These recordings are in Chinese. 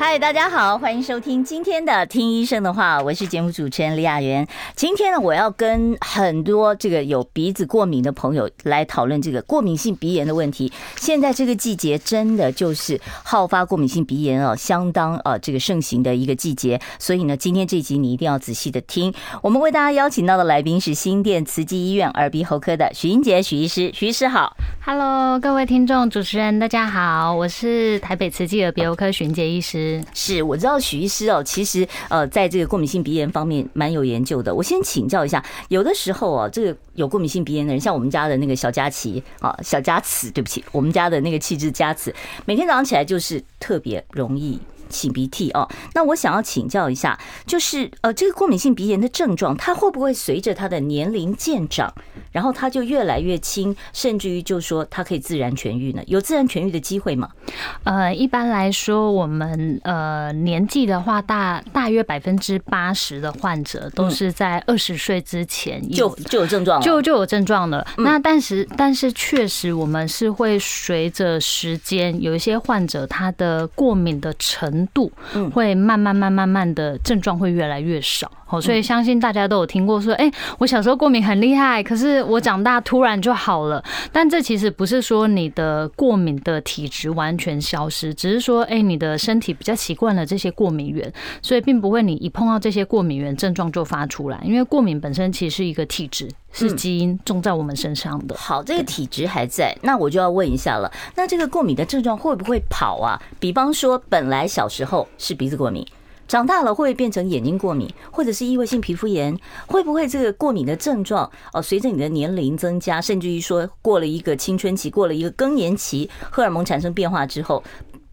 嗨，大家好，欢迎收听今天的《听医生的话》，我是节目主持人李雅媛。今天呢，我要跟很多这个有鼻子过敏的朋友来讨论这个过敏性鼻炎的问题。现在这个季节真的就是好发过敏性鼻炎啊，相当啊这个盛行的一个季节。所以呢，今天这集你一定要仔细的听。我们为大家邀请到的来宾是新店慈济医院耳鼻喉科的徐英杰许医师，许医师好。Hello，各位听众主持人大家好，我是台北慈济耳鼻喉科徐英杰医师。是，我知道许医师哦，其实呃，在这个过敏性鼻炎方面蛮有研究的。我先请教一下，有的时候啊，这个有过敏性鼻炎的人，像我们家的那个小佳琪啊，小佳慈，对不起，我们家的那个气质佳慈，每天早上起来就是特别容易。擤鼻涕哦，那我想要请教一下，就是呃，这个过敏性鼻炎的症状，它会不会随着他的年龄渐长，然后它就越来越轻，甚至于就说它可以自然痊愈呢？有自然痊愈的机会吗？呃，一般来说，我们呃年纪的话，大大约百分之八十的患者都是在二十岁之前有就就有症状，就就有症状了。那但是但是确实，我们是会随着时间，有一些患者他的过敏的程度会慢慢慢慢慢的症状会越来越少，好，所以相信大家都有听过说，哎，我小时候过敏很厉害，可是我长大突然就好了。但这其实不是说你的过敏的体质完全消失，只是说，哎，你的身体比较习惯了这些过敏源，所以并不会你一碰到这些过敏源症状就发出来，因为过敏本身其实是一个体质。是基因种在我们身上的。好，这个体质还在，那我就要问一下了。那这个过敏的症状会不会跑啊？比方说，本来小时候是鼻子过敏，长大了会不会变成眼睛过敏，或者是异位性皮肤炎？会不会这个过敏的症状哦，随着你的年龄增加，甚至于说过了一个青春期，过了一个更年期，荷尔蒙产生变化之后？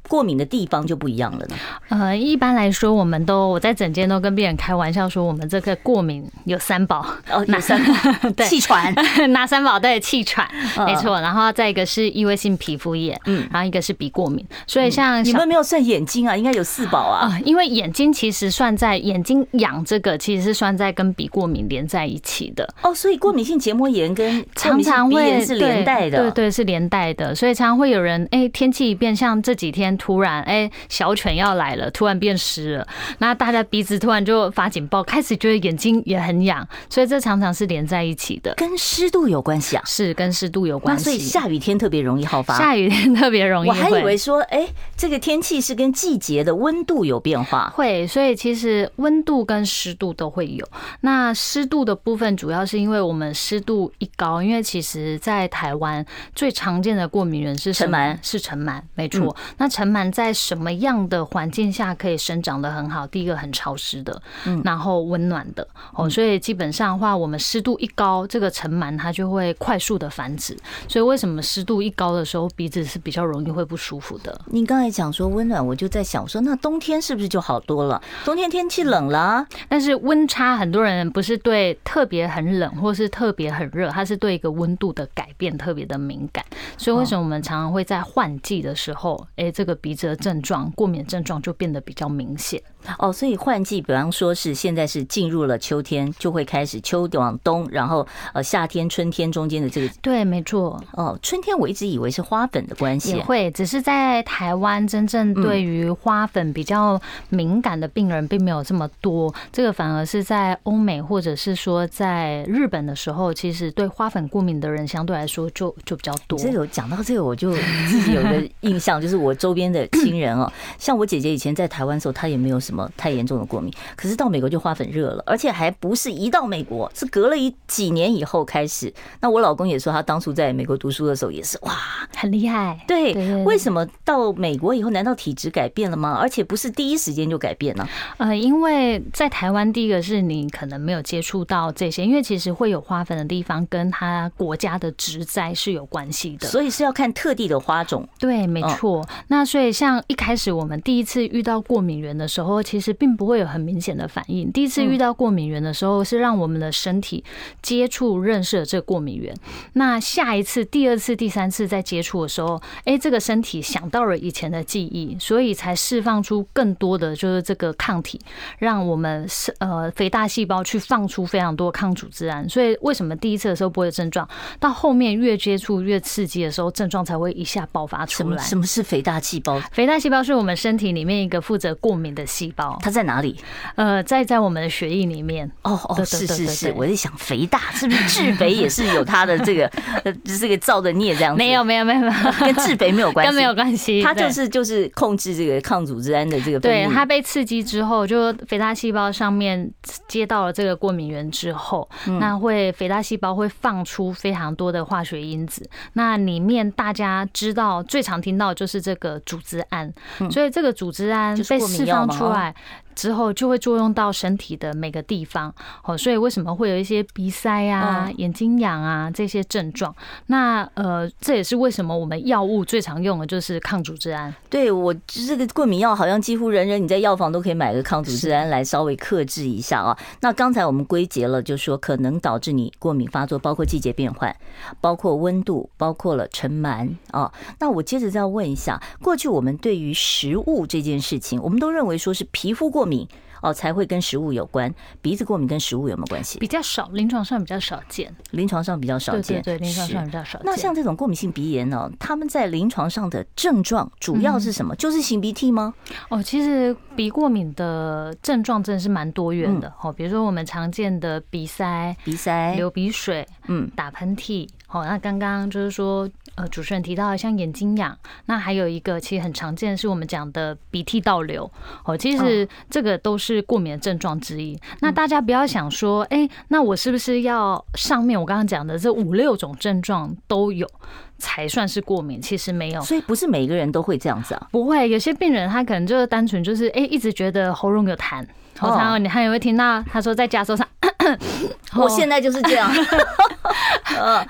过敏的地方就不一样了呢。呃，一般来说，我们都我在整间都跟病人开玩笑说，我们这个过敏有三宝哦，哪 三宝？对，气喘，哪三宝？对，气喘，没错。然后再一个是异位性皮肤炎，嗯，然后一个是鼻过敏。所以像你们没有算眼睛啊，应该有四宝啊。因为眼睛其实算在眼睛痒这个，其实是算在跟鼻过敏连在一起的。哦，所以过敏性结膜炎跟常常会是连带的，对对，是连带的。所以常常会有人哎，天气一变，像这几天。突然，哎，小犬要来了，突然变湿了，那大家鼻子突然就发警报，开始觉得眼睛也很痒，所以这常常是连在一起的，跟湿度有关系啊，是跟湿度有关系，所以下雨天特别容易好发，下雨天特别容易，我还以为说，哎，这个天气是跟季节的温度有变化，会，所以其实温度跟湿度都会有。那湿度的部分主要是因为我们湿度一高，因为其实在台湾最常见的过敏源是？尘螨，是尘螨，没错。那尘螨在什么样的环境下可以生长的很好？第一个很潮湿的，嗯然后温暖的哦，所以基本上的话，我们湿度一高，这个尘螨它就会快速的繁殖。所以为什么湿度一高的时候，鼻子是比较容易会不舒服的？你刚才讲说温暖，我就在想说，那冬天是不是就好多了？冬天天气冷了，但是温差，很多人不是对特别很冷，或是特别很热，它是对一个温度的改变特别的敏感。所以为什么我们常常会在换季的时候，哎，这个鼻子的症状、过敏症状就变得比较明显。哦，所以换季，比方说是现在是进入了秋天，就会开始秋往冬，然后呃夏天、春天中间的这个对，没错。哦，春天我一直以为是花粉的关系，也会，只是在台湾真正对于花粉比较敏感的病人并没有这么多，这个反而是在欧美或者是说在日本的时候，其实对花粉过敏的人相对来说就就比较多。这个讲到这个，我就自己有个 印象，就是我周边的亲人哦，像我姐姐以前在台湾的时候，她也没有什么。太严重的过敏，可是到美国就花粉热了，而且还不是一到美国，是隔了一几年以后开始。那我老公也说，他当初在美国读书的时候也是哇，很厉害。对，为什么到美国以后，难道体质改变了吗？而且不是第一时间就改变呢？呃，因为在台湾，第一个是你可能没有接触到这些，因为其实会有花粉的地方，跟他国家的植栽是有关系的，所以是要看特地的花种。对，没错。那所以像一开始我们第一次遇到过敏源的时候，其实并不会有很明显的反应。第一次遇到过敏源的时候，是让我们的身体接触认识了这个过敏源。那下一次、第二次、第三次再接触的时候，哎，这个身体想到了以前的记忆，所以才释放出更多的就是这个抗体，让我们是呃肥大细胞去放出非常多抗组织胺。所以为什么第一次的时候不会有症状，到后面越接触越刺激的时候，症状才会一下爆发出来？什么是肥大细胞？肥大细胞是我们身体里面一个负责过敏的细胞。它在哪里？呃，在在我们的血液里面。哦哦，是是是，我在想肥大是不是致肥也是有它的这个呃这个造的孽这样子？没有没有没有没有，跟致肥没有关系，跟没有关系。它就是就是控制这个抗组织胺的这个。对，它被刺激之后，就肥大细胞上面接到了这个过敏源之后，那会肥大细胞会放出非常多的化学因子。那里面大家知道最常听到就是这个组织胺，所以这个组织胺被释放出来。外，之后就会作用到身体的每个地方，哦，所以为什么会有一些鼻塞啊、眼睛痒啊这些症状？那呃，这也是为什么我们药物最常用的就是抗组织胺。对，我这个过敏药好像几乎人人你在药房都可以买个抗组织胺来稍微克制一下啊。那刚才我们归结了，就是说可能导致你过敏发作，包括季节变换，包括温度，包括了尘螨啊。那我接着再问一下，过去我们对于食物这件事情，我们都认为说是皮肤过敏。过敏哦，才会跟食物有关。鼻子过敏跟食物有没有关系？比较少，临床上比较少见。临床上比较少见，对对，临床上比较少见。那像这种过敏性鼻炎呢，他们在临床上的症状主要是什么？就是擤鼻涕吗？哦，其实鼻过敏的症状真的是蛮多元的。哦，比如说我们常见的鼻塞、鼻塞、流鼻水、嗯，打喷嚏。哦，那刚刚就是说。呃，主持人提到像眼睛痒，那还有一个其实很常见，是我们讲的鼻涕倒流。哦，其实这个都是过敏的症状之一。那大家不要想说，哎，那我是不是要上面我刚刚讲的这五六种症状都有才算是过敏？其实没有，所以不是每个人都会这样子啊。不会，有些病人他可能就是单纯就是哎，一直觉得喉咙有痰。然后你还有会听到他说在加州上。我现在就是这样，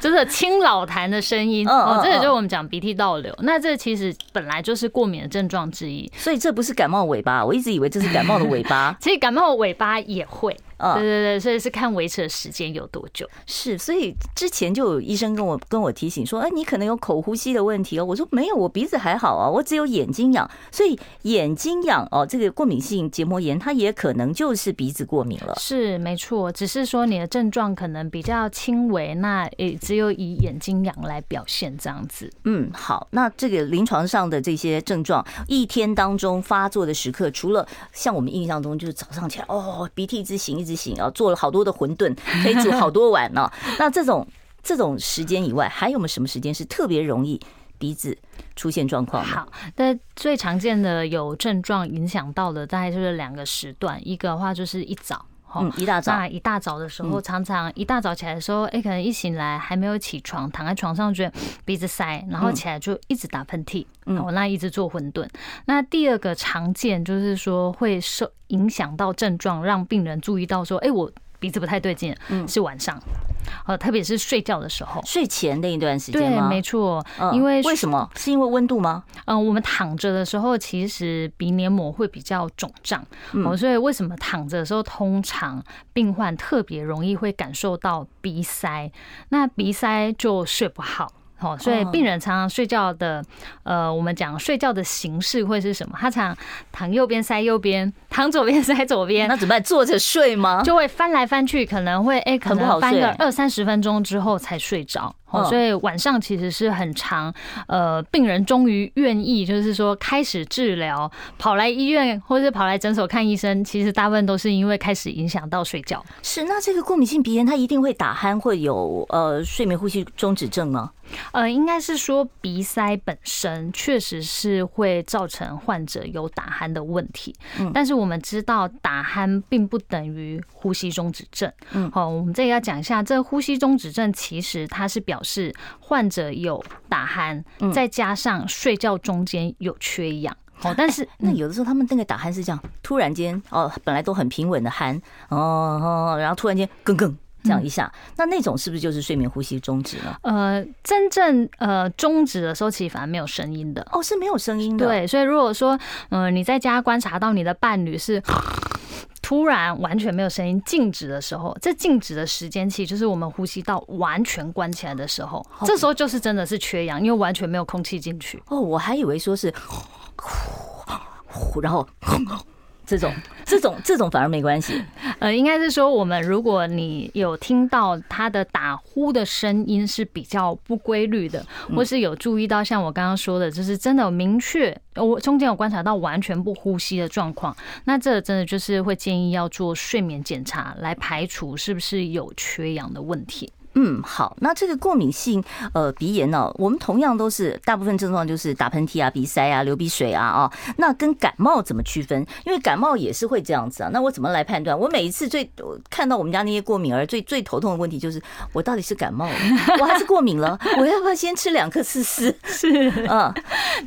就是清老痰的声音哦，这个就是我们讲鼻涕倒流。那这其实本来就是过敏的症状之一，所以这不是感冒尾巴，我一直以为这是感冒的尾巴。其实感冒的尾巴也会。对对对，所以是看维持的时间有多久。是，所以之前就有医生跟我跟我提醒说，哎，你可能有口呼吸的问题哦。我说没有，我鼻子还好啊，我只有眼睛痒。所以眼睛痒哦，这个过敏性结膜炎，它也可能就是鼻子过敏了。是没错，只是说你的症状可能比较轻微，那也只有以眼睛痒来表现这样子。嗯，好，那这个临床上的这些症状，一天当中发作的时刻，除了像我们印象中就是早上起来哦，鼻涕一直擤一直。行啊，做了好多的馄饨，可以煮好多碗呢。那这种这种时间以外，还有没有什么时间是特别容易鼻子出现状况？好，那最常见的有症状影响到的，大概就是两个时段。一个的话就是一早，嗯，一大早，那一大早的时候，常常一大早起来的时候，哎，可能一醒来还没有起床，躺在床上觉得鼻子塞，然后起来就一直打喷嚏，嗯，我那一直做混沌。那第二个常见就是说会受影响到症状，让病人注意到说，哎，我。鼻子不太对劲，嗯，是晚上，呃，特别是睡觉的时候，睡前那一段时间？对，没错，因为为什么？是因为温度吗？嗯，我们躺着的时候，其实鼻黏膜会比较肿胀，哦，所以为什么躺着的时候，通常病患特别容易会感受到鼻塞，那鼻塞就睡不好。哦，所以病人常常睡觉的，呃，我们讲睡觉的形式会是什么？他常躺右边塞右边，躺左边塞左边。那怎么办？坐着睡吗？就会翻来翻去，可能会哎，可能翻个二三十分钟之后才睡着。哦，所以晚上其实是很长。呃，病人终于愿意，就是说开始治疗，跑来医院或者是跑来诊所看医生，其实大部分都是因为开始影响到睡觉。是，那这个过敏性鼻炎，它一定会打鼾，会有呃睡眠呼吸中止症吗？呃，应该是说鼻塞本身确实是会造成患者有打鼾的问题，嗯，但是我们知道打鼾并不等于呼吸中止症，嗯，好，我们这里要讲一下，这个呼吸中止症其实它是表示患者有打鼾，再加上睡觉中间有缺氧，哦，但是那有的时候他们那个打鼾是这样，突然间哦，本来都很平稳的鼾，哦哦，然后突然间更更。这样一下，那那种是不是就是睡眠呼吸终止了？呃，真正呃终止的时候，其实反而没有声音的。哦，是没有声音的。对，所以如果说，呃，你在家观察到你的伴侣是突然完全没有声音静止的时候，这静止的时间期就是我们呼吸道完全关起来的时候，这时候就是真的是缺氧，因为完全没有空气进去。哦，我还以为说是呼呼，然后。这种、这种、这种反而没关系。呃，应该是说，我们如果你有听到他的打呼的声音是比较不规律的，或是有注意到像我刚刚说的，就是真的有明确，我中间有观察到完全不呼吸的状况，那这真的就是会建议要做睡眠检查，来排除是不是有缺氧的问题。嗯，好，那这个过敏性呃鼻炎呢，我们同样都是大部分症状就是打喷嚏啊、鼻塞啊、流鼻水啊啊，那跟感冒怎么区分？因为感冒也是会这样子啊，那我怎么来判断？我每一次最看到我们家那些过敏儿最最头痛的问题就是，我到底是感冒了，我还是过敏了？我要不要先吃两颗试试？是，嗯，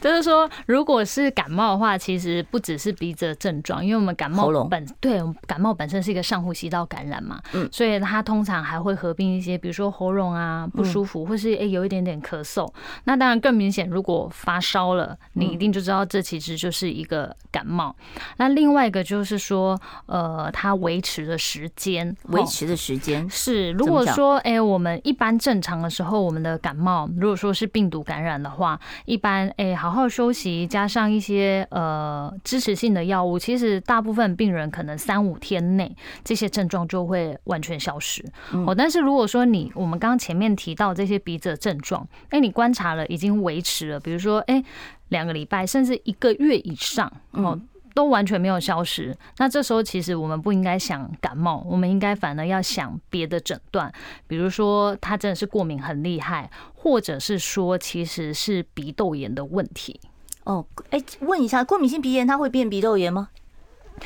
就是说，如果是感冒的话，其实不只是鼻子的症状，因为我们感冒本对，感冒本身是一个上呼吸道感染嘛，嗯，所以它通常还会合并一些，比如说。喉咙啊不舒服，或是诶有一点点咳嗽，那当然更明显。如果发烧了，你一定就知道这其实就是一个感冒。那另外一个就是说，呃，它维持的时间，维持的时间是，如果说诶我们一般正常的时候，我们的感冒如果说是病毒感染的话，一般诶好好休息，加上一些呃支持性的药物，其实大部分病人可能三五天内这些症状就会完全消失。哦，但是如果说你我们刚刚前面提到这些鼻子的症状，哎，你观察了已经维持了，比如说，哎，两个礼拜甚至一个月以上，哦，都完全没有消失。那这时候其实我们不应该想感冒，我们应该反而要想别的诊断，比如说他真的是过敏很厉害，或者是说其实是鼻窦炎的问题。哦，哎，问一下，过敏性鼻炎它会变鼻窦炎吗？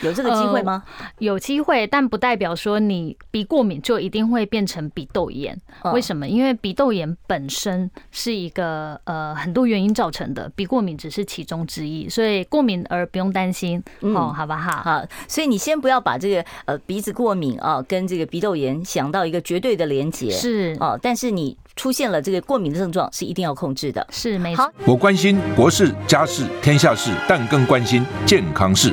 有这个机会吗？呃，有机会，但不代表说你鼻过敏就一定会变成鼻窦炎。为什么？因为鼻窦炎本身是一个呃很多原因造成的，鼻过敏只是其中之一，所以过敏而不用担心哦，好不好？好，所以你先不要把这个呃鼻子过敏啊跟这个鼻窦炎想到一个绝对的连结是哦，但是你出现了这个过敏的症状是一定要控制的，是没错。我关心国事、家事、天下事，但更关心健康事。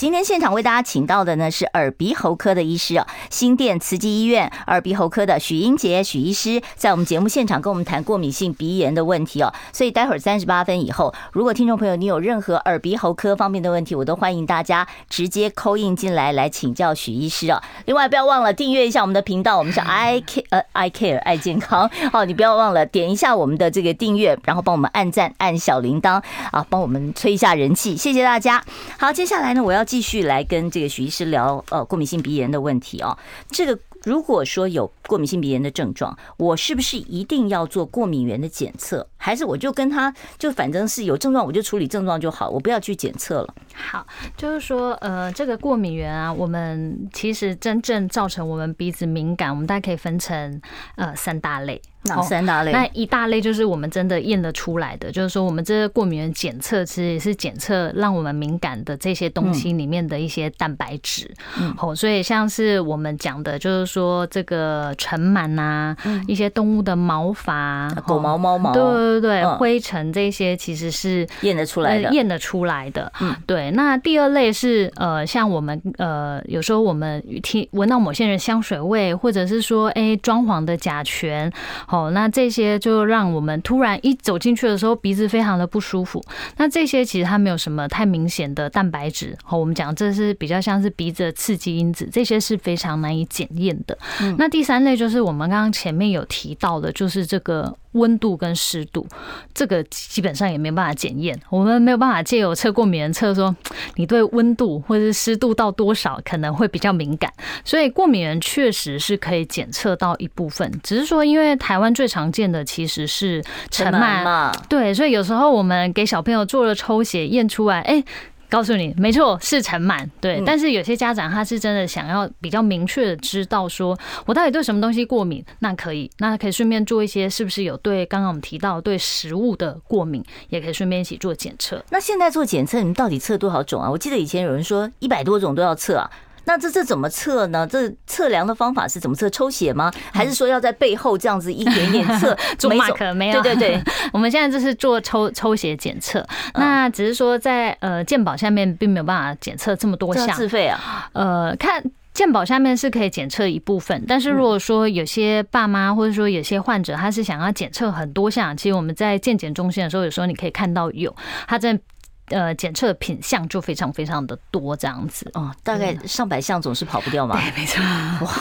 今天现场为大家请到的呢是耳鼻喉科的医师哦，新店慈济医院耳鼻喉科的许英杰许医师，在我们节目现场跟我们谈过敏性鼻炎的问题哦。所以待会儿三十八分以后，如果听众朋友你有任何耳鼻喉科方面的问题，我都欢迎大家直接 call in 进来来请教许医师哦。另外不要忘了订阅一下我们的频道，我们是 I Care 呃 I Care 爱健康哦，你不要忘了点一下我们的这个订阅，然后帮我们按赞按小铃铛啊，帮我们催一下人气，谢谢大家。好，接下来呢我要。继续来跟这个许医师聊呃过敏性鼻炎的问题哦，这个如果说有过敏性鼻炎的症状，我是不是一定要做过敏原的检测，还是我就跟他就反正是有症状我就处理症状就好，我不要去检测了？好，就是说呃这个过敏原啊，我们其实真正造成我们鼻子敏感，我们大概可以分成呃三大类。哪三大类？那一大类就是我们真的验得出来的，就是说我们这个过敏原检测其实也是检测让我们敏感的这些东西里面的一些蛋白质。嗯，好，所以像是我们讲的，就是说这个尘螨呐，一些动物的毛发、狗毛、猫毛，对对对，灰尘这些其实是验得出来的，验得出来的。嗯，对。那第二类是呃，像我们呃，有时候我们听闻到某些人香水味，或者是说哎，装潢的甲醛。哦，那这些就让我们突然一走进去的时候，鼻子非常的不舒服。那这些其实它没有什么太明显的蛋白质。好，我们讲这是比较像是鼻子的刺激因子，这些是非常难以检验的。那第三类就是我们刚刚前面有提到的，就是这个温度跟湿度，这个基本上也没办法检验。我们没有办法借由测过敏原测说 你对温度或者是湿度到多少可能会比较敏感，所以过敏原确实是可以检测到一部分。只是说，因为台湾最常见的其实是尘螨嘛，对，所以有时候我们给小朋友做了抽血验出来，哎。告诉你，没错，是尘螨。对，但是有些家长他是真的想要比较明确的知道，说我到底对什么东西过敏，那可以，那可以顺便做一些，是不是有对刚刚我们提到对食物的过敏，也可以顺便一起做检测。那现在做检测，你们到底测多少种啊？我记得以前有人说一百多种都要测啊。那这这怎么测呢？这测量的方法是怎么测？抽血吗？还是说要在背后这样子一点一点测？做 mark 没有？对对对，我们现在就是做抽抽血检测。那只是说在呃健保下面并没有办法检测这么多项，自费啊。呃，看健保下面是可以检测一部分，但是如果说有些爸妈或者说有些患者他是想要检测很多项，其实我们在健检中心的时候，有时候你可以看到有他在。呃，检测品项就非常非常的多，这样子哦，大概上百项总是跑不掉嘛。对，没错。哇，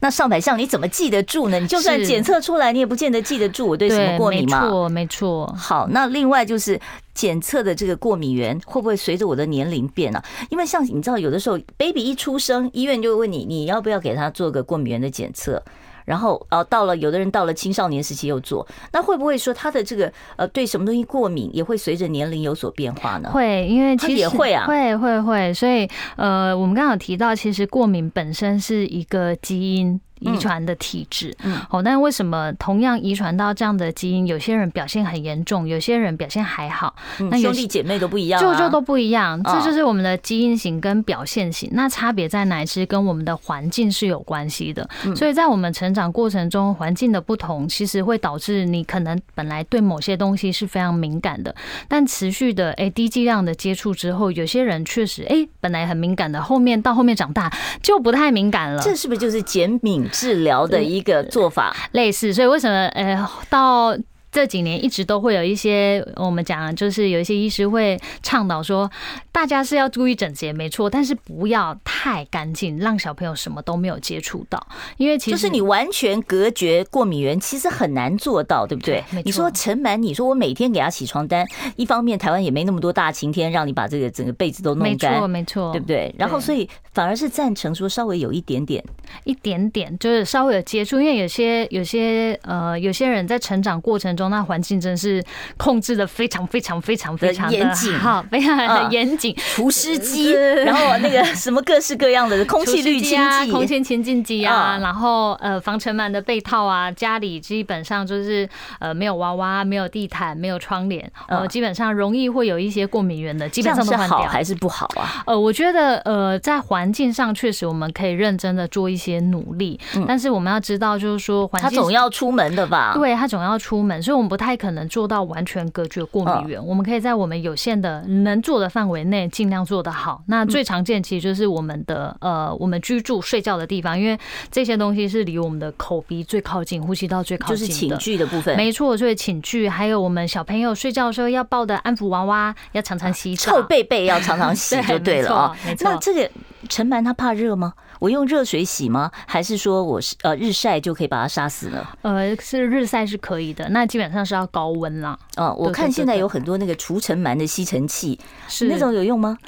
那上百项你怎么记得住呢？你就算检测出来，你也不见得记得住我对什么过敏嘛。没错，没错。好，那另外就是检测的这个过敏源会不会随着我的年龄变啊？因为像你知道，有的时候 baby 一出生，医院就会问你，你要不要给他做个过敏源的检测？然后呃，到了有的人到了青少年时期又做，那会不会说他的这个呃对什么东西过敏也会随着年龄有所变化呢？会，因为其实也会啊，会会会，所以呃，我们刚刚有提到，其实过敏本身是一个基因。遗传的体质，嗯，好，但为什么同样遗传到这样的基因，有些人表现很严重，有些人表现还好？那兄弟姐妹都不一样，就就都不一样，这就是我们的基因型跟表现型。那差别在哪？其实跟我们的环境是有关系的。所以在我们成长过程中，环境的不同，其实会导致你可能本来对某些东西是非常敏感的，但持续的诶低剂量的接触之后，有些人确实哎本来很敏感的，后面到后面长大就不太敏感了。这是不是就是减敏？治疗的一个做法类似，所以为什么呃到。这几年一直都会有一些我们讲，就是有一些医师会倡导说，大家是要注意整洁，没错，但是不要太干净，让小朋友什么都没有接触到，因为其实就是你完全隔绝过敏源，其实很难做到，对不对？你说尘螨，你说我每天给他起床单，一方面台湾也没那么多大晴天，让你把这个整个被子都弄干，没错，没错，对不对？然后所以反而是赞成说稍微有一点点，一点点，就是稍微有接触，因为有些有些呃有些人在成长过程中。那环境真是控制的非常非常非常非常严谨，好，非常严谨。除湿机，然后那个什么各式各样的 空气滤清剂、空气清净机啊，然后呃防尘螨的被套啊，家里基本上就是呃没有娃娃、没有地毯、没有窗帘，呃基本上容易会有一些过敏源的，基本上都换掉。还是不好啊？呃，我觉得呃在环境上确实我们可以认真的做一些努力，但是我们要知道就是说环境，他总要出门的吧？对，他总要出门，所以我们不太。可能做到完全隔绝过敏源，我们可以在我们有限的能做的范围内尽量做得好。那最常见其实就是我们的呃，我们居住睡觉的地方，因为这些东西是离我们的口鼻最靠近，呼吸道最靠近的，就是寝具的部分。没错，所以寝具还有我们小朋友睡觉的时候要抱的安抚娃娃，要常常洗澡，臭被被要常常 洗就对了啊。那这个尘螨它怕热吗？我用热水洗吗？还是说我是呃日晒就可以把它杀死呢？呃，是日晒是可以的，那基本上是要高温啦。哦，我看现在有很多那个除尘螨的吸尘器，是那种有用吗？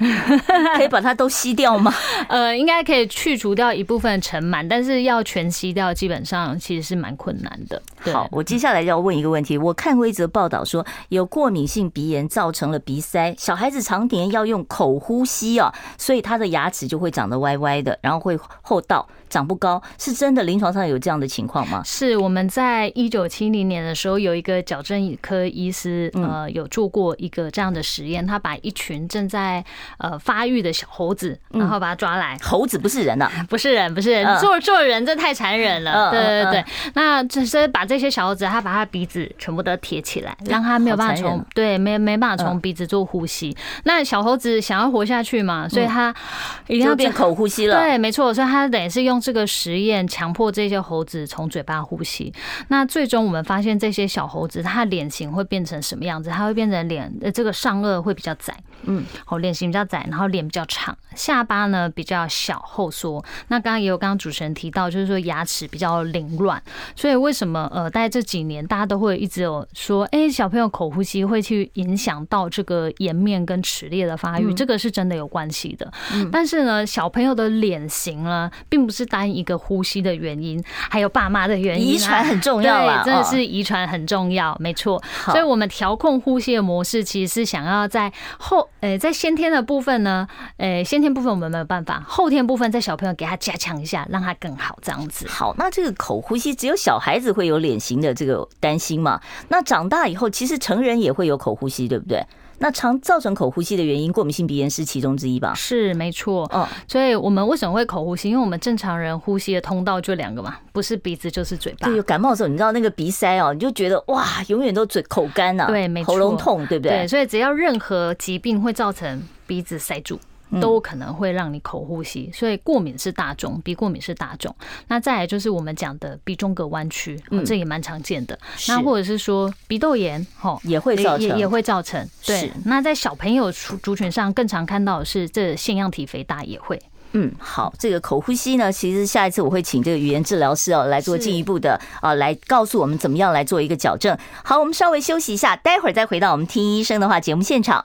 可以把它都吸掉吗？呃，应该可以去除掉一部分尘螨，但是要全吸掉，基本上其实是蛮困难的。好，我接下来要问一个问题。我看过一则报道说，有过敏性鼻炎造成了鼻塞，小孩子常年要用口呼吸啊，所以他的牙齿就会长得歪歪的，然后会。戽斗长不高，是真的？临床上有这样的情况吗？是我们在一九七零年的时候，有一个矫正科医师，呃，有做过一个这样的实验。他把一群正在呃发育的小猴子，然后把它抓来。猴子不是人呐，不是人，不是人，做做人这太残忍了。对对对，那只是把这些小猴子，他把他鼻子全部都贴起来，让他没有办法从对没没办法从鼻子做呼吸。那小猴子想要活下去嘛，所以他一定要变口呼吸了。对，没错，所以他等于是用这个实验强迫这些猴子从嘴巴呼吸。那最终我们发现，这些小猴子它脸型会变成什么样子？它会变成脸呃，这个上颚会比较窄，嗯，好，脸型比较窄，然后脸比较长，下巴呢比较小后缩。那刚刚也有刚刚主持人提到，就是说牙齿比较凌乱。所以为什么呃，大概这几年大家都会一直有说，哎，小朋友口呼吸会去影响到这个颜面跟齿列的发育，这个是真的有关系的。但是呢，小朋友的脸型呢，并不是单一个呼吸的原因，还有爸妈的原因，遗传很重要啊，对，真的是遗传很重要，没错。所以我们调控呼吸的模式，其实是想要在后，呃，在先天的部分呢，呃，先天部分我们没有办法，后天部分在小朋友给他加强一下，让他更好这样子。好，那这个口呼吸只有小孩子会有脸型的这个担心嘛？那长大以后，其实成人也会有口呼吸，对不对？那常造成口呼吸的原因，过敏性鼻炎是其中之一吧？是没错。哦，所以我们为什么会口呼吸？因为我们正常人呼吸的通道就两个嘛，不是鼻子就是嘴巴。对，有感冒的时候，你知道那个鼻塞哦，你就觉得哇，永远都嘴口干呐，对，没错，喉咙痛，对不对？对，所以只要任何疾病会造成鼻子塞住。都可能会让你口呼吸，所以过敏是大众，鼻过敏是大众。那再来就是我们讲的鼻中隔弯曲，这也蛮常见的。那或者是说鼻窦炎，哈，也会造成，也会造成。对，那在小朋友族群上更常看到的是这腺样体肥大也会。嗯，好，这个口呼吸呢，其实下一次我会请这个语言治疗师哦来做进一步的啊，来告诉我们怎么样来做一个矫正。好，我们稍微休息一下，待会儿再回到我们听医生的话节目现场。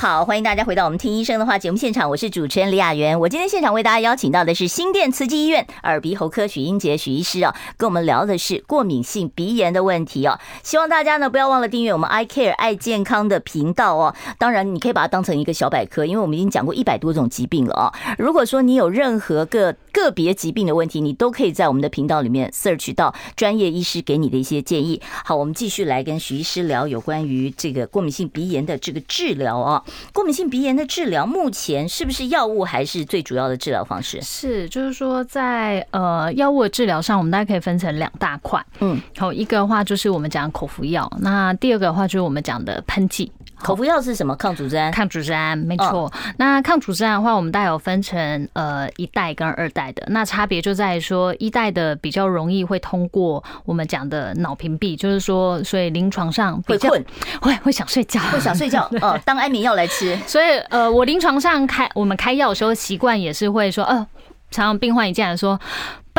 好，欢迎大家回到我们听医生的话节目现场，我是主持人李雅媛。我今天现场为大家邀请到的是新店慈济医院耳鼻喉科许英杰许医师啊，跟我们聊的是过敏性鼻炎的问题哦。希望大家呢不要忘了订阅我们 I Care 爱健康的频道哦。当然，你可以把它当成一个小百科，因为我们已经讲过一百多种疾病了啊。如果说你有任何个个别疾病的问题，你都可以在我们的频道里面 search 到专业医师给你的一些建议。好，我们继续来跟徐医师聊有关于这个过敏性鼻炎的这个治疗啊。过敏性鼻炎的治疗，目前是不是药物还是最主要的治疗方式？是，就是说在呃药物的治疗上，我们大概可以分成两大块。嗯，好，一个的话就是我们讲口服药，那第二个的话就是我们讲的喷剂。口服药是什么？抗组织胺。抗组织胺，没错。那抗组织胺的话，我们大概有分成呃一代跟二代的，那差别就在于说一代的比较容易会通过我们讲的脑屏蔽，就是说，所以临床上会困，会会想睡觉，会想睡觉呃，当安眠药来吃。所以呃，我临床上开我们开药的时候，习惯也是会说，呃，常常病患一进来说。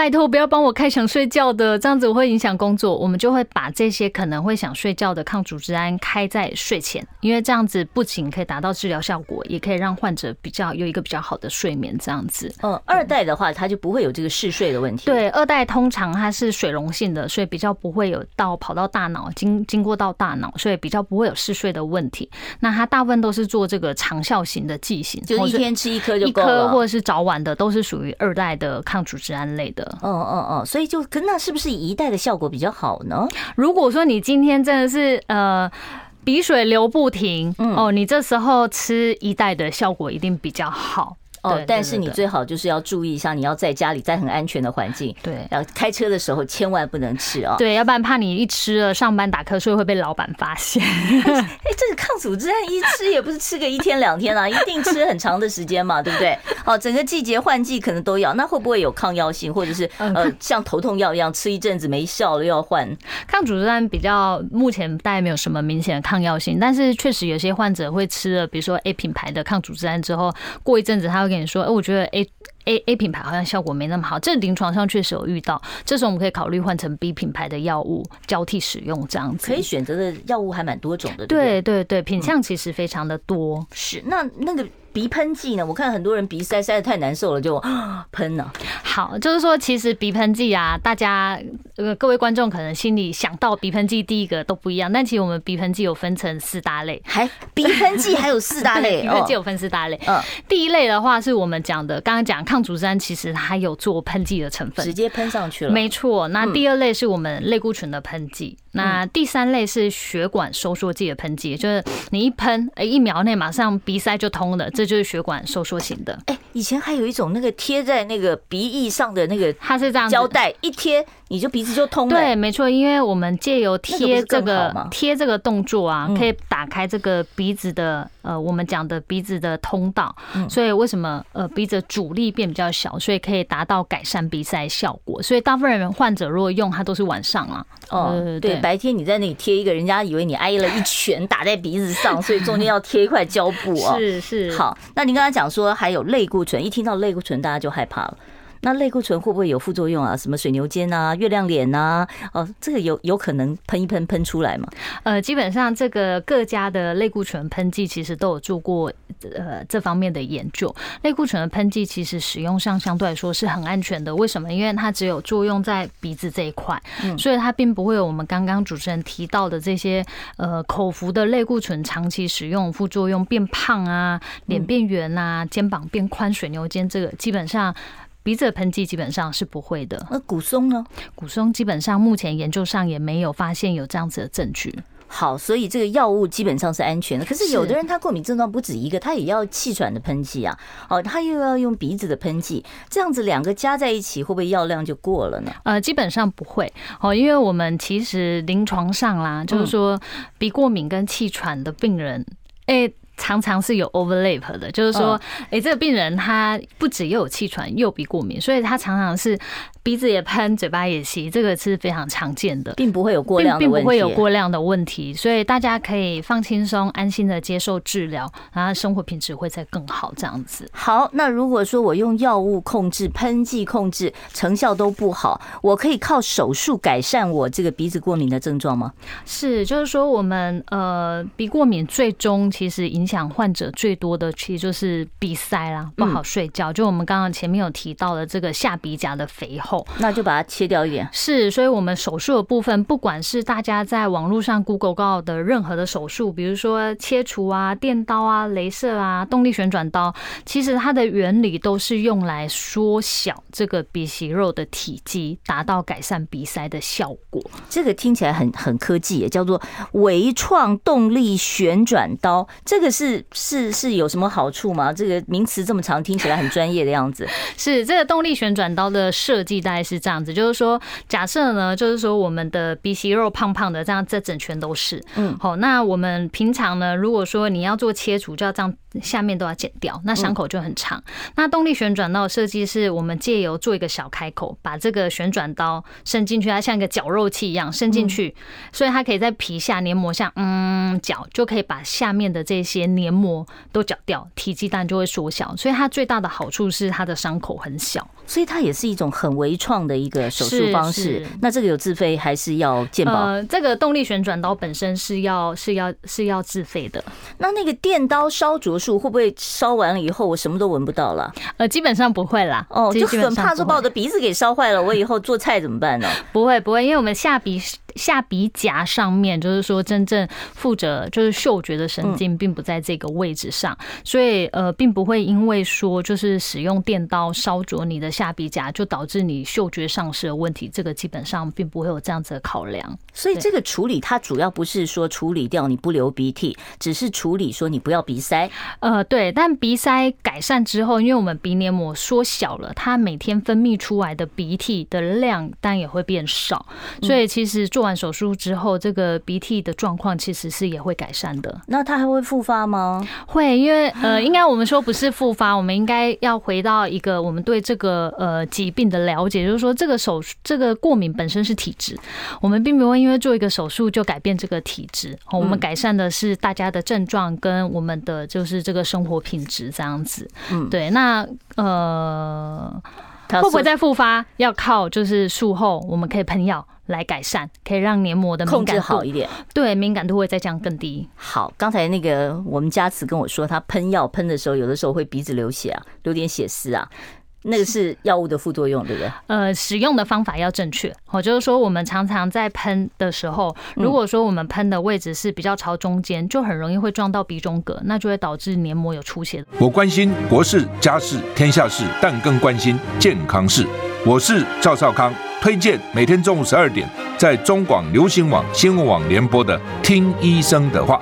拜托不要帮我开想睡觉的，这样子我会影响工作。我们就会把这些可能会想睡觉的抗组织胺开在睡前，因为这样子不仅可以达到治疗效果，也可以让患者比较有一个比较好的睡眠。这样子，嗯，二代的话，它就不会有这个嗜睡的问题。对，二代通常它是水溶性的，所以比较不会有到跑到大脑，经经过到大脑，所以比较不会有嗜睡的问题。那它大部分都是做这个长效型的剂型，就一天吃一颗就够了，一颗或者是早晚的，都是属于二代的抗组织胺类的。嗯嗯嗯，所以就跟那是不是一代的效果比较好呢？如果说你今天真的是呃鼻水流不停，哦，你这时候吃一袋的效果一定比较好。哦，但是你最好就是要注意一下，你要在家里，在很安全的环境。对，要开车的时候千万不能吃哦。对，要不然怕你一吃了上班打瞌睡会被老板发现。哎，这个抗组织胺一吃也不是吃个一天两天啊，一定吃很长的时间嘛，对不对？哦，整个季节换季可能都要，那会不会有抗药性，或者是呃像头痛药一样吃一阵子没效了又要换？抗组织胺比较目前大概没有什么明显的抗药性，但是确实有些患者会吃了，比如说 A 品牌的抗组织胺之后，过一阵子他会跟你说，哎，我觉得哎。A A 品牌好像效果没那么好，这临床上确实有遇到，这时候我们可以考虑换成 B 品牌的药物交替使用，这样子可以选择的药物还蛮多种的，对对对对，品相其实非常的多。是那那个。鼻喷剂呢？我看很多人鼻塞塞的太难受了，就 喷了。好，就是说，其实鼻喷剂啊，大家呃各位观众可能心里想到鼻喷剂第一个都不一样，但其实我们鼻喷剂有分成四大类，还鼻喷剂还有四大类，鼻喷剂有分四大类。嗯，第一类的话是我们讲的，刚刚讲抗组织胺其实它有做喷剂的成分，直接喷上去了。没错，那第二类是我们类固醇的喷剂，那第三类是血管收缩剂的喷剂，就是你一喷，哎，一秒内马上鼻塞就通了，这就是血管收缩型的。哎，以前还有一种那个贴在那个鼻翼上的那个，它是这样胶带一贴，你就鼻子就通了。对，没错，因为我们借由贴这个贴这个动作啊，可以打开这个鼻子的呃，我们讲的鼻子的通道，所以为什么呃鼻子阻力变比较小，所以可以达到改善鼻塞效果。所以大部分人患者如果用它都是晚上啊，哦，对，白天你在那里贴一个，人家以为你挨了一拳打在鼻子上，所以中间要贴一块胶布啊。是是。好，那您刚才讲说还有类固醇，一听到类固醇大家就害怕了。那类固醇会不会有副作用啊？什么水牛肩啊、月亮脸啊？哦，这个有有可能喷一喷喷出来吗？呃，基本上这个各家的类固醇喷剂其实都有做过呃这方面的研究。类固醇的喷剂其实使用上相对来说是很安全的。为什么？因为它只有作用在鼻子这一块，所以它并不会有我们刚刚主持人提到的这些呃口服的类固醇长期使用副作用，变胖啊、脸变圆啊、肩膀变宽、水牛肩，这个基本上。鼻子的喷剂基本上是不会的。那骨松呢？骨松基本上目前研究上也没有发现有这样子的证据。好，所以这个药物基本上是安全的。可是有的人他过敏症状不止一个，他也要气喘的喷剂啊。哦，他又要用鼻子的喷剂，这样子两个加在一起，会不会药量就过了呢？呃，基本上不会。哦，因为我们其实临床上啦，就是说鼻过敏跟气喘的病人，诶。常常是有 overlap 的，就是说，诶，这个病人他不止又有气喘，又鼻过敏，所以他常常是。鼻子也喷，嘴巴也吸，这个是非常常见的，并不会有过量，并不会有过量的问题，所以大家可以放轻松，安心的接受治疗，然后生活品质会再更好。这样子。好，那如果说我用药物控制、喷剂控制，成效都不好，我可以靠手术改善我这个鼻子过敏的症状吗？是，就是说我们呃鼻过敏最终其实影响患者最多的，其实就是鼻塞啦，不好睡觉。就我们刚刚前面有提到的这个下鼻甲的肥厚。那就把它切掉一点。是，所以我们手术的部分，不管是大家在网络上 Google 到的任何的手术，比如说切除啊、电刀啊、镭射啊、动力旋转刀，其实它的原理都是用来缩小这个鼻息肉的体积，达到改善鼻塞的效果。这个听起来很很科技，也叫做微创动力旋转刀。这个是是是是有什么好处吗？这个名词这么长，听起来很专业的样子。是这个动力旋转刀的设计。大概是这样子，就是说，假设呢，就是说，我们的鼻息肉胖胖的，这样这整圈都是，嗯，好，那我们平常呢，如果说你要做切除，就要这样。下面都要剪掉，那伤口就很长。那动力旋转刀的设计是我们借由做一个小开口，把这个旋转刀伸进去，它像一个绞肉器一样伸进去，所以它可以在皮下黏膜下嗯绞，就可以把下面的这些黏膜都绞掉，体积当然就会缩小。所以它最大的好处是它的伤口很小，所以它也是一种很微创的一个手术方式。那这个有自费还是要健保？呃，这个动力旋转刀本身是要是要是要自费的。那那个电刀烧灼术会不会烧完了以后我什么都闻不到了？呃，基本上不会啦。哦，就很怕说把我的鼻子给烧坏了，我以后做菜怎么办呢？不会不会，因为我们下鼻下鼻夹上面，就是说真正负责就是嗅觉的神经并不在这个位置上，所以呃，并不会因为说就是使用电刀烧灼你的下鼻夹，就导致你嗅觉丧失的问题。这个基本上并不会有这样子的考量。所以这个处理它主要不是说处理掉你不流鼻涕，只是处理说你不要鼻塞。呃。对，但鼻塞改善之后，因为我们鼻黏膜缩小了，它每天分泌出来的鼻涕的量当然也会变少，所以其实做完手术之后，这个鼻涕的状况其实是也会改善的。那它还会复发吗？会，因为呃，应该我们说不是复发，我们应该要回到一个我们对这个呃疾病的了解，就是说这个手这个过敏本身是体质，我们并不会因为做一个手术就改变这个体质，我们改善的是大家的症状跟我们的就是这个。生活品质这样子，嗯，对，那呃，会不会再复发？要靠就是术后我们可以喷药来改善，可以让黏膜的控制好一点，对，敏感度会再降更低。好，刚才那个我们家慈跟我说，他喷药喷的时候，有的时候会鼻子流血啊，流点血丝啊。那个是药物的副作用，对不对？呃，使用的方法要正确。哦，就是说我们常常在喷的时候，如果说我们喷的位置是比较朝中间，就很容易会撞到鼻中隔，那就会导致黏膜有出血。我关心国事、家事、天下事，但更关心健康事。我是赵少康，推荐每天中午十二点在中广流行网、新闻网联播的《听医生的话》。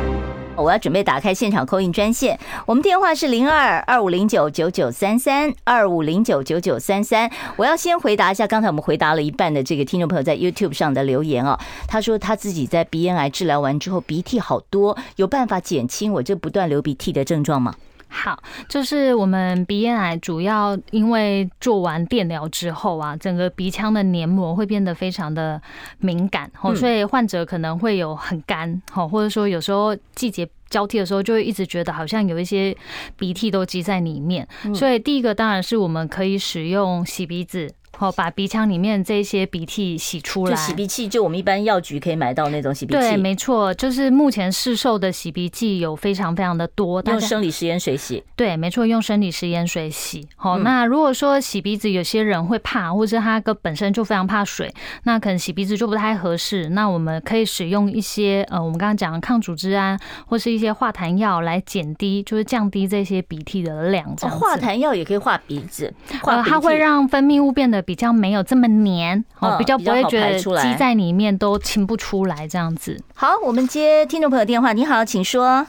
我要准备打开现场扣印专线，我们电话是零二二五零九九九三三二五零九九九三三。我要先回答一下刚才我们回答了一半的这个听众朋友在 YouTube 上的留言哦，他说他自己在鼻咽癌治疗完之后鼻涕好多，有办法减轻我这不断流鼻涕的症状吗？好，就是我们鼻咽癌主要因为做完电疗之后啊，整个鼻腔的黏膜会变得非常的敏感，哦，所以患者可能会有很干，哦，或者说有时候季节交替的时候，就会一直觉得好像有一些鼻涕都积在里面。所以第一个当然是我们可以使用洗鼻子。哦，把鼻腔里面这些鼻涕洗出来。就洗鼻器，就我们一般药局可以买到那种洗鼻器。对，没错，就是目前市售的洗鼻剂有非常非常的多。用生理食盐水洗。对，没错，用生理食盐水洗。好，那如果说洗鼻子，有些人会怕，或者他个本身就非常怕水，那可能洗鼻子就不太合适。那我们可以使用一些呃，我们刚刚讲的抗组织胺或是一些化痰药来减低，就是降低这些鼻涕的量。这样。化痰药也可以化鼻子，呃，它会让分泌物变得。比较没有这么黏哦，比较不会觉得积在里面都清不出来这样子。好，我们接听众朋友电话。你好，请说。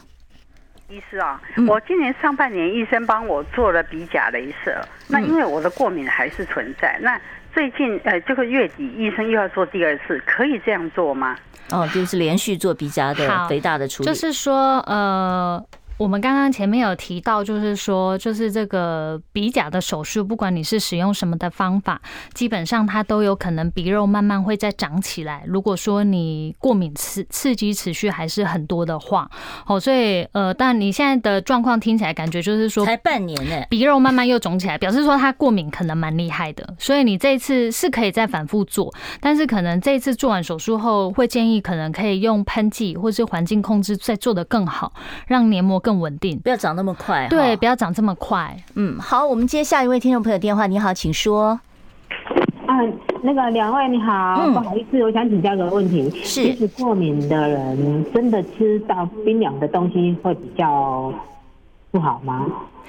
医师啊，我今年上半年医生帮我做了鼻甲雷射，那因为我的过敏还是存在。那最近呃这个月底医生又要做第二次，可以这样做吗？哦，就是连续做鼻甲的肥大的处理。就是说呃。我们刚刚前面有提到，就是说，就是这个鼻甲的手术，不管你是使用什么的方法，基本上它都有可能鼻肉慢慢会再长起来。如果说你过敏刺刺激持续还是很多的话，哦，所以呃，但你现在的状况听起来感觉就是说才半年呢，鼻肉慢慢又肿起来，表示说它过敏可能蛮厉害的。所以你这次是可以再反复做，但是可能这一次做完手术后，会建议可能可以用喷剂或是环境控制再做得更好，让黏膜更。更稳定，不要长那么快。对，不要长这么快。嗯，好，我们接下一位听众朋友电话。你好，请说。嗯，那个两位你好，嗯、不好意思，我想请教个问题。是，鼻子过敏的人真的吃到冰凉的东西会比较不好吗？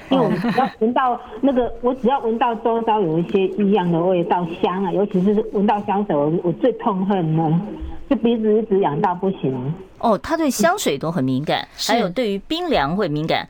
因为我们只要闻到那个，我只要闻到周遭有一些异样的味道香啊，尤其是闻到香水，我我最痛恨呢。就鼻子一直痒到不行哦，他对香水都很敏感，还有对于冰凉会敏感。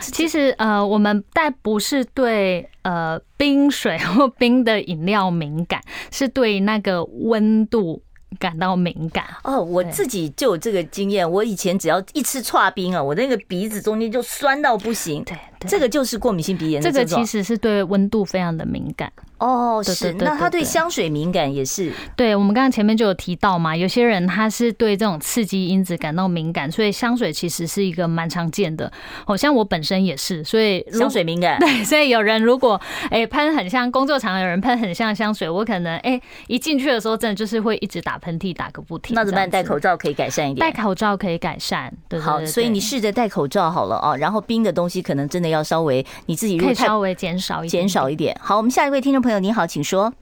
其实呃，我们但不是对呃冰水或冰的饮料敏感，是对那个温度感到敏感。哦，我自己就有这个经验，我以前只要一吃串冰啊，我那个鼻子中间就酸到不行。对，这个就是过敏性鼻炎的。这个其实是对温度非常的敏感。哦，是，那他对香水敏感也是。对，我们刚刚前面就有提到嘛，有些人他是对这种刺激因子感到敏感，所以香水其实是一个蛮常见的。好像我本身也是，所以香水敏感。对，所以有人如果哎喷很像工作场，有人喷很像香水，我可能哎一进去的时候，真的就是会一直打喷嚏，打个不停。那怎么办？戴口罩可以改善一点。戴口罩可以改善。对，好，所以你试着戴口罩好了啊。然后冰的东西可能真的要稍微你自己可以稍微减少一点，减少一点。好，我们下一位听众朋友，你好，请说。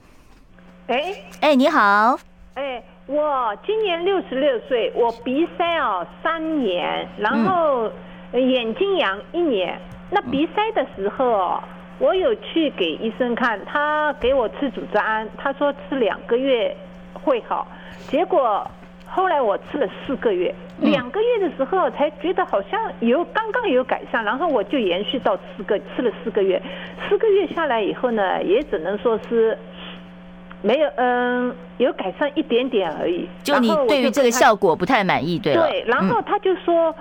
哎哎、欸，你好！哎、欸，我今年六十六岁，我鼻塞哦三年，然后眼睛痒一年。那鼻塞的时候，我有去给医生看，他给我吃组织胺，他说吃两个月会好。结果后来我吃了四个月，两个月的时候才觉得好像有刚刚有改善，然后我就延续到四个吃了四个月，四个月下来以后呢，也只能说是。没有，嗯，有改善一点点而已。就你对于这个效果不太满意，对了。对，然后他就说，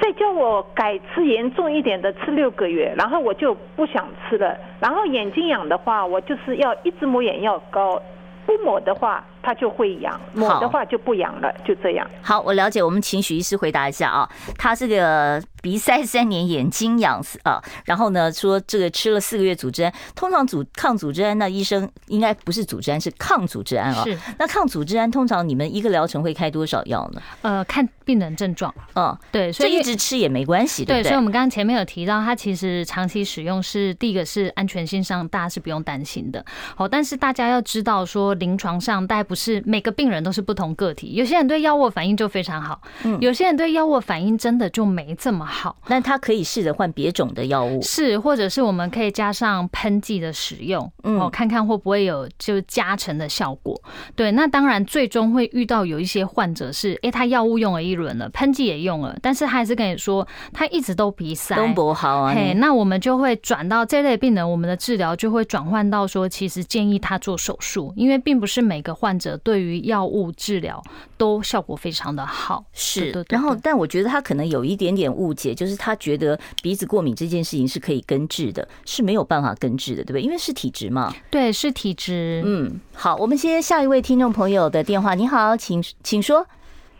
再叫我改吃严重一点的，吃六个月，然后我就不想吃了。然后眼睛痒的话，我就是要一直抹眼药膏，不抹的话它就会痒，抹的话就不痒了，就这样。好，我了解。我们请许医师回答一下啊，他这个鼻塞三年，眼睛痒啊，然后呢说这个吃了四个月组织胺，通常组抗组织胺，那医生应该不是组织胺，是抗组织胺啊。是。那抗组织胺通常你们一个疗程会开多少药呢？呃，看病人症状。嗯，对，所以一直吃也没关系，对不对？对，所以我们刚刚前面有提到，它其实长期使用是第一个是安全性上大家是不用担心的。好，但是大家要知道说，临床上大概不是每个病人都是不同个体，有些人对药物反应就非常好，嗯，有些人对药物反应真的就没这么好。那他可以试着换别种的药物，是，或者是我们可以加上喷剂的使用，哦，看看会不会有就加成的效果。对，那当然最终会遇到有一些患者是，哎，他药物用了一轮了，喷剂也用了，但是他还是跟你说他一直都鼻塞，都不好啊。嘿，那我们就会转到这类病人，我们的治疗就会转换到说，其实建议他做手术，因为并不是每个患者对于药物治疗都效果非常的好。是，然后但我觉得他可能有一点点误解，就是他觉得鼻子过敏这件事情是可以根治的，是没有办法根治的，对不对？因为是体质嘛。对，是体质。嗯，好，我们接下一位听众朋友的电话。你好，请请说。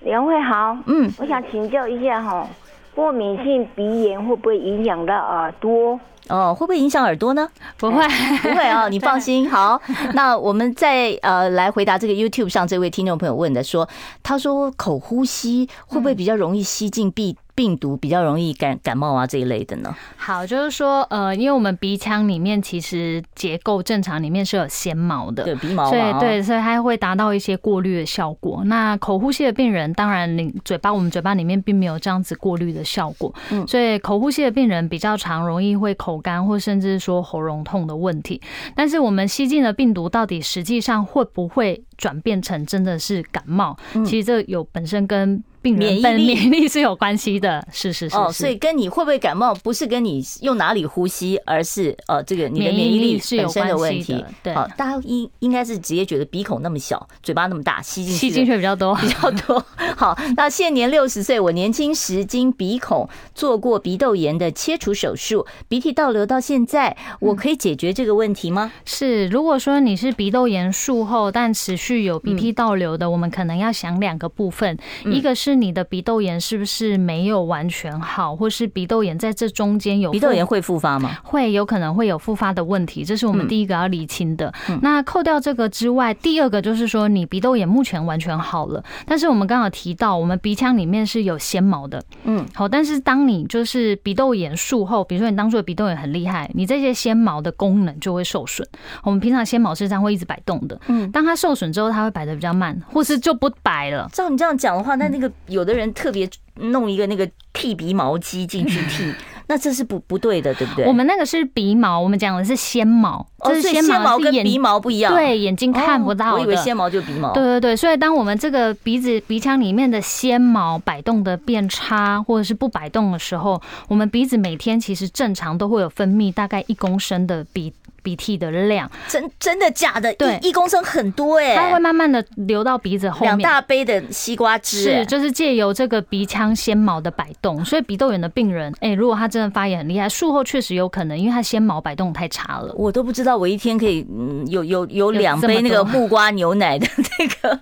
梁慧豪，嗯，我想请教一下哈，过敏性鼻炎会不会影响到耳朵？哦，会不会影响耳朵呢？不会，不会啊，你放心。好，那我们再呃来回答这个 YouTube 上这位听众朋友问的，说他说口呼吸会不会比较容易吸进鼻？病毒比较容易感感冒啊这一类的呢？好，就是说，呃，因为我们鼻腔里面其实结构正常，里面是有纤毛的，对鼻毛，所以对，所以它会达到一些过滤的效果。那口呼吸的病人，当然你嘴巴，我们嘴巴里面并没有这样子过滤的效果，嗯，所以口呼吸的病人比较常容易会口干，或甚至说喉咙痛的问题。但是我们吸进的病毒到底实际上会不会转变成真的是感冒？其实这有本身跟病人本免疫力是有关系的，是是是哦，所以跟你会不会感冒不是跟你用哪里呼吸，而是呃这个你的免疫力本身的问题。对，好，大家应应该是直接觉得鼻孔那么小，嘴巴那么大，吸进 去吸进去比较多 比较多。好，那现年六十岁，我年轻时经鼻孔做过鼻窦炎的切除手术，鼻涕倒流到现在，我可以解决这个问题吗？是，如果说你是鼻窦炎术后，但持续有鼻涕倒流的，我们可能要想两个部分，一个是。你的鼻窦炎是不是没有完全好，或是鼻窦炎在这中间有？鼻窦炎会复发吗？会有可能会有复发的问题，这是我们第一个要理清的。那扣掉这个之外，第二个就是说，你鼻窦炎目前完全好了，但是我们刚好提到，我们鼻腔里面是有纤毛的，嗯，好，但是当你就是鼻窦炎术后，比如说你当初的鼻窦炎很厉害，你这些纤毛的功能就会受损。我们平常纤毛是这样会一直摆动的，嗯，当它受损之后，它会摆的比较慢，或是就不摆了。照你这样讲的话，那那个。有的人特别弄一个那个剃鼻毛机进去剃，那这是不不对的，对不对？我们那个是鼻毛，我们讲的是纤毛，这是纤毛跟鼻毛不一样，对，眼睛看不到的。我以为纤毛就鼻毛。对对对，所以当我们这个鼻子鼻腔里面的纤毛摆动的变差，或者是不摆动的时候，我们鼻子每天其实正常都会有分泌大概一公升的鼻。鼻涕的量，真真的假的？对，一公升很多哎，它会慢慢的流到鼻子后面。两大杯的西瓜汁，是就是借由这个鼻腔纤毛的摆动，所以鼻窦炎的病人，哎，如果他真的发炎很厉害，术后确实有可能，因为他纤毛摆动太差了。我都不知道，我一天可以嗯有有有两杯那个木瓜牛奶的那个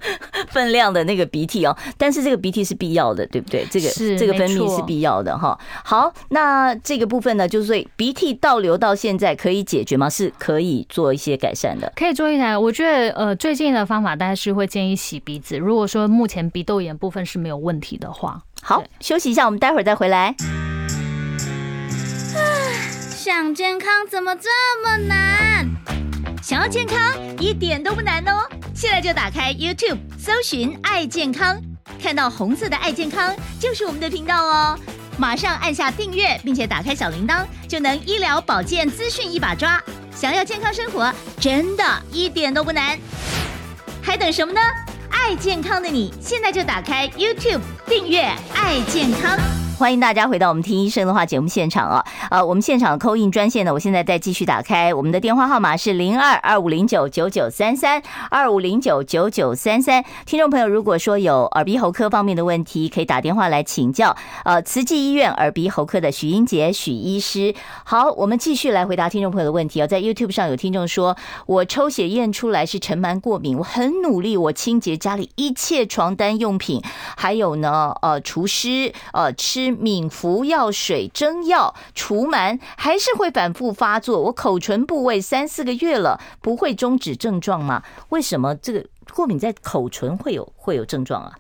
分量的那个鼻涕哦，但是这个鼻涕是必要的，对不对？这个是这个分泌是必要的哈。好，那这个部分呢，就是说鼻涕倒流到现在可以解决吗？是。可以做一些改善的，可以做一台。我觉得呃，最近的方法大概是会建议洗鼻子。如果说目前鼻窦炎部分是没有问题的话，好，休息一下，我们待会儿再回来。想健康怎么这么难？想要健康一点都不难哦！现在就打开 YouTube，搜寻“爱健康”，看到红色的“爱健康”就是我们的频道哦。马上按下订阅，并且打开小铃铛，就能医疗保健资讯一把抓。想要健康生活，真的一点都不难，还等什么呢？爱健康的你，现在就打开 YouTube 订阅“爱健康”。欢迎大家回到我们听医生的话节目现场啊！呃，我们现场的扣印专线呢，我现在再继续打开，我们的电话号码是零二二五零九九九三三二五零九九九三三。听众朋友，如果说有耳鼻喉科方面的问题，可以打电话来请教。呃，慈济医院耳鼻喉科的许英杰许医师。好，我们继续来回答听众朋友的问题啊！在 YouTube 上有听众说，我抽血验出来是尘螨过敏，我很努力，我清洁家里一切床单用品，还有呢，呃，除湿，呃，吃。敏服药水蒸药除螨，还是会反复发作。我口唇部位三四个月了，不会终止症状吗？为什么这个过敏在口唇会有会有症状啊？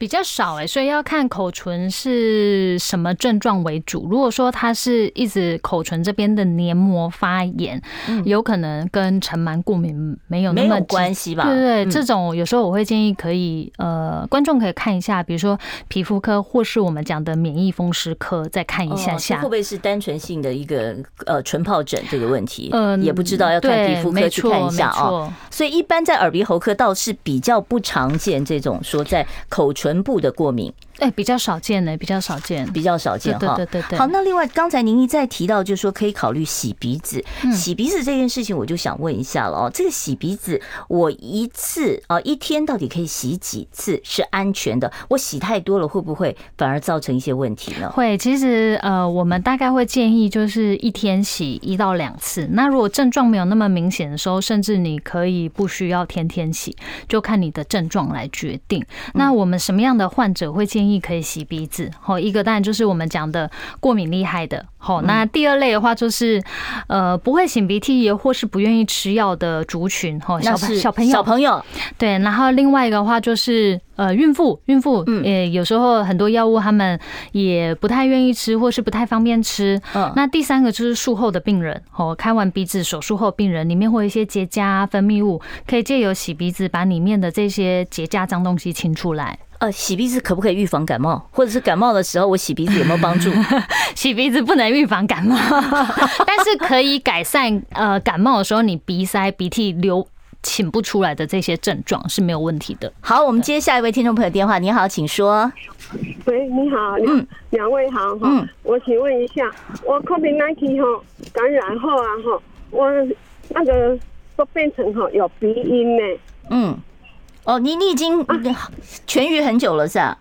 比较少哎，所以要看口唇是什么症状为主。如果说它是一直口唇这边的黏膜发炎，嗯、有可能跟尘螨过敏没有那么关系吧？对对这种有时候我会建议可以呃，观众可以看一下，比如说皮肤科或是我们讲的免疫风湿科，再看一下下、哦、会不会是单纯性的一个呃唇疱疹这个问题？嗯、呃，也不知道要看皮肤科去看一下哦。所以一般在耳鼻喉科倒是比较不常见这种说在口唇。唇部的过敏。哎，比较少见呢，比较少见，比较少见哈。对对对对。好，那另外刚才您一再提到，就是说可以考虑洗鼻子。洗鼻子这件事情，我就想问一下了哦。这个洗鼻子，我一次啊一天到底可以洗几次是安全的？我洗太多了，会不会反而造成一些问题呢？会，其实呃，我们大概会建议就是一天洗一到两次。那如果症状没有那么明显的时候，甚至你可以不需要天天洗，就看你的症状来决定。那我们什么样的患者会建议？可以洗鼻子，好，一个当然就是我们讲的过敏厉害的，好，那第二类的话就是呃不会擤鼻涕也或是不愿意吃药的族群，哈，小小朋友小朋友对，然后另外一个话就是呃孕妇孕妇，嗯，也有时候很多药物他们也不太愿意吃或是不太方便吃，嗯，那第三个就是术后的病人，哦，开完鼻子手术后病人里面会有一些结痂分泌物，可以借由洗鼻子把里面的这些结痂脏东西清出来。呃，洗鼻子可不可以预防感冒？或者是感冒的时候，我洗鼻子有没有帮助？洗鼻子不能预防感冒，但是可以改善呃感冒的时候你鼻塞、鼻涕流擤不出来的这些症状是没有问题的。好，我们接下一位听众朋友电话。你好，请说。喂，你好，嗯，两位好哈。嗯，我请问一下，我 COVID-19 哈感染后啊哈，我那个都变成哈有鼻音呢。嗯。哦，你你已经痊愈很久了是吧？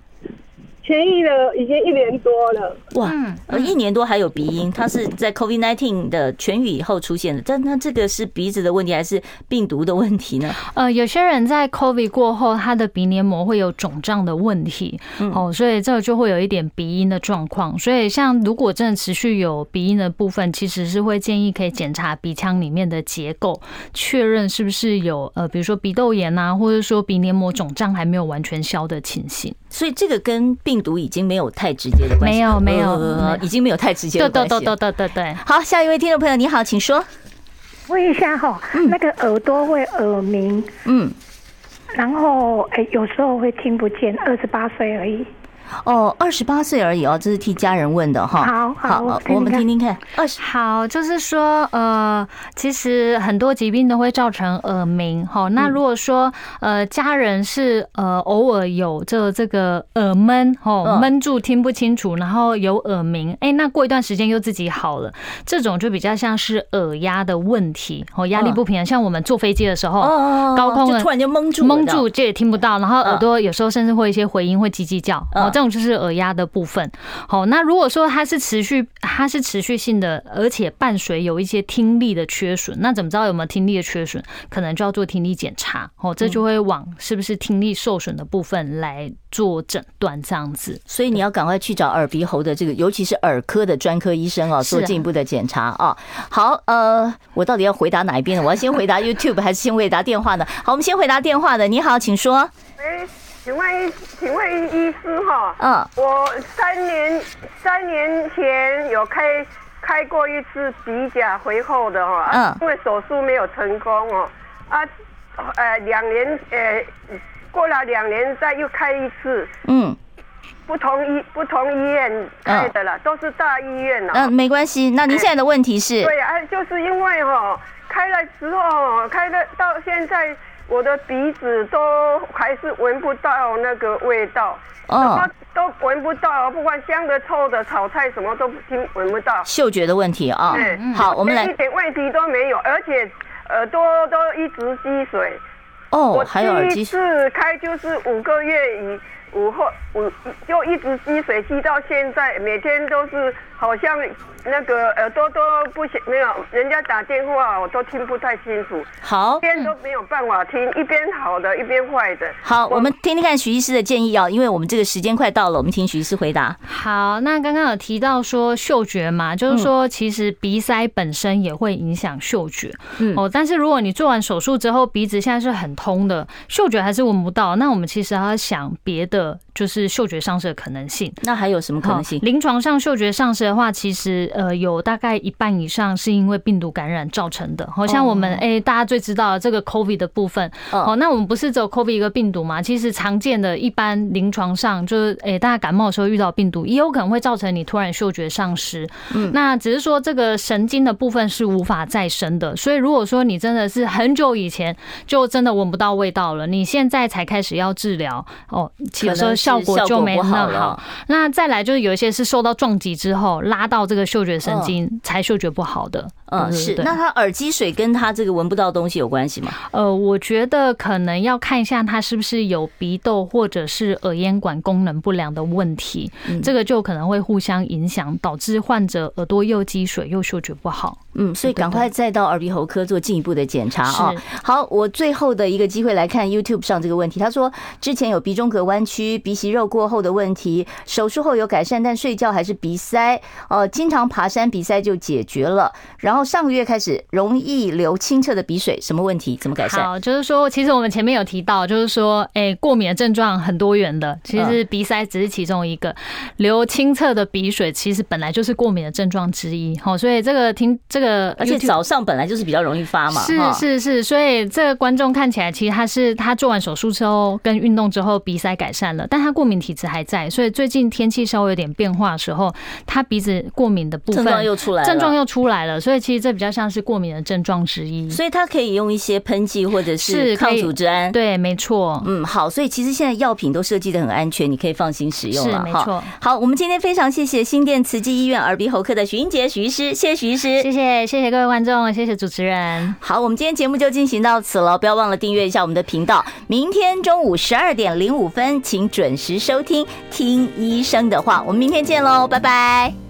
痊愈了，已经一年多了。哇，呃，一年多还有鼻音，它是在 COVID-19 的痊愈以后出现的。但那这个是鼻子的问题还是病毒的问题呢？呃，有些人在 COVID 过后，他的鼻黏膜会有肿胀的问题，哦，所以这个就会有一点鼻音的状况。所以像如果真的持续有鼻音的部分，其实是会建议可以检查鼻腔里面的结构，确认是不是有呃，比如说鼻窦炎啊，或者说鼻黏膜肿胀还没有完全消的情形。所以这个跟病毒已经没有太直接的关系，没有没有，呃，已经没有太直接的关系。对对对对对对。好，下一位听众朋友，你好，请说。问一下哈，那个耳朵会耳鸣，嗯，然后哎，有时候会听不见，二十八岁而已。哦，二十八岁而已哦，这是替家人问的哈。好好，好，我们听听看。二十好，就是说呃，其实很多疾病都会造成耳鸣哈。那如果说呃家人是呃偶尔有这这个耳闷哦，闷住听不清楚，然后有耳鸣，哎，那过一段时间又自己好了，这种就比较像是耳压的问题哦，压力不平衡。像我们坐飞机的时候，高空突然就蒙住，蒙住这也听不到，然后耳朵有时候甚至会一些回音，会叽叽叫哦。这种就是耳压的部分。好，那如果说它是持续，它是持续性的，而且伴随有一些听力的缺损，那怎么知道有没有听力的缺损？可能就要做听力检查。哦，这就会往是不是听力受损的部分来做诊断，这样子。所以你要赶快去找耳鼻喉的这个，尤其是耳科的专科医生啊，做进一步的检查啊。好，呃，我到底要回答哪一边呢？我要先回答 YouTube 还是先回答电话呢？好，我们先回答电话的。你好，请说。请问，请问医师哈，嗯，我三年三年前有开开过一次鼻甲回后的哈，嗯，因为手术没有成功哦，啊，呃，两年呃，过了两年再又开一次，嗯，不同医不同医院开的了，都是大医院了，嗯，没关系。那您现在的问题是？对啊，就是因为哈开了之后开了到现在。我的鼻子都还是闻不到那个味道，哦，都闻不到，不管香的、臭的，炒菜什么都听闻不到。嗅觉的问题啊，对，好，我们来，一点问题都没有，而且耳朵都一直积水。哦，还有耳机。第一次开就是五个月以五后五就一直积水积到现在，每天都是好像。那个耳朵都不行，没有人家打电话，我都听不太清楚。好，一边都没有办法听，一边好的，一边坏的。好，我，我们听听看徐医师的建议啊，因为我们这个时间快到了，我们听徐医师回答。好，那刚刚有提到说嗅觉嘛，就是说其实鼻塞本身也会影响嗅觉。嗯哦，但是如果你做完手术之后鼻子现在是很通的，嗅觉还是闻不到，那我们其实还要想别的，就是嗅觉丧失的可能性。那还有什么可能性？临床上嗅觉丧失的话，其实。呃，有大概一半以上是因为病毒感染造成的。好像我们哎、欸，大家最知道的这个 COVID 的部分。哦，那我们不是只有 COVID 一个病毒嘛？其实常见的一般临床上就是，哎，大家感冒的时候遇到病毒，也有可能会造成你突然嗅觉丧失。嗯，那只是说这个神经的部分是无法再生的。所以如果说你真的是很久以前就真的闻不到味道了，你现在才开始要治疗，哦，有时候效果就没那么好。那再来就是有一些是受到撞击之后拉到这个嗅觉。嗅觉神经才嗅觉不好的，嗯，是。那他耳积水跟他这个闻不到东西有关系吗？呃，我觉得可能要看一下他是不是有鼻窦或者是耳咽管功能不良的问题，这个就可能会互相影响，导致患者耳朵又积水又嗅觉不好。嗯，所以赶快再到耳鼻喉科做进一步的检查啊。好，我最后的一个机会来看 YouTube 上这个问题，他说之前有鼻中隔弯曲、鼻息肉过后的问题，手术后有改善，但睡觉还是鼻塞，呃，经常。爬山鼻塞就解决了，然后上个月开始容易流清澈的鼻水，什么问题？怎么改善？好，就是说，其实我们前面有提到，就是说，哎，过敏的症状很多元的，其实鼻塞只是其中一个。流清澈的鼻水其实本来就是过敏的症状之一，好，所以这个听这个，而且早上本来就是比较容易发嘛，是是是，所以这个观众看起来其实他是他做完手术之后跟运动之后鼻塞改善了，但他过敏体质还在，所以最近天气稍微有点变化的时候，他鼻子过敏的。症状又出来了，症状又出来了，所以其实这比较像是过敏的症状之一。所以它可以用一些喷剂或者是抗组织胺。对，没错。嗯，好，所以其实现在药品都设计的很安全，你可以放心使用了。是，没错。好，我们今天非常谢谢新店慈济医院耳鼻喉科的徐英杰徐医师，谢谢徐医师，谢谢谢谢各位观众，谢谢主持人。好，我们今天节目就进行到此了，不要忘了订阅一下我们的频道。明天中午十二点零五分，请准时收听《听医生的话》，我们明天见喽，拜拜。